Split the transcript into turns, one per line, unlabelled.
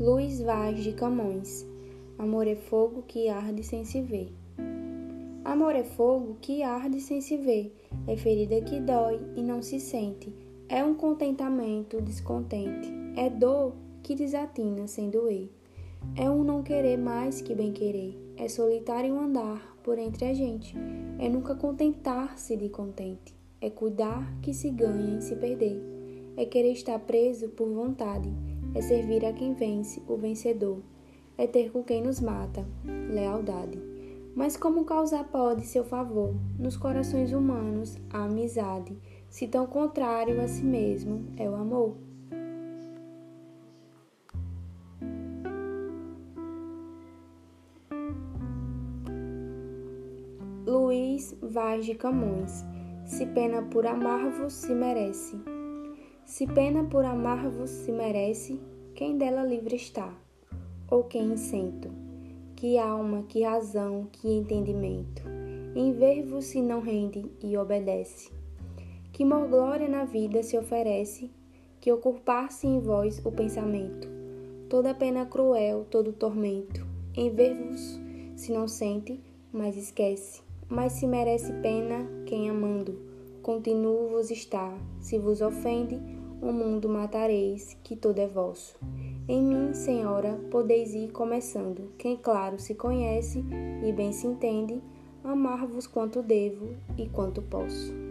Luiz Vaz de Camões. Amor é fogo que arde sem se ver. Amor é fogo que arde sem se ver, é ferida que dói e não se sente, é um contentamento descontente, é dor que desatina sem doer. É um não querer mais que bem querer, é solitário andar por entre a gente, é nunca contentar-se de contente, é cuidar que se ganha em se perder, é querer estar preso por vontade é servir a quem vence, o vencedor, é ter com quem nos mata, lealdade. Mas como causar pode seu favor nos corações humanos a amizade, se tão contrário a si mesmo é o amor? Luiz Vaz de Camões Se pena por amar-vos se merece. Se pena por amar-vos se merece, quem dela livre está, ou quem incento, que alma, que razão, que entendimento, em ver-vos se não rende e obedece. Que mor glória na vida se oferece, que oculpar-se em vós o pensamento, toda pena cruel, todo tormento, em ver-vos se não sente, mas esquece, mas se merece pena quem amando, continuo vos está, se vos ofende, o mundo matareis, que todo é vosso. Em mim, Senhora, podeis ir começando. Quem claro se conhece e bem se entende, amar-vos quanto devo e quanto posso.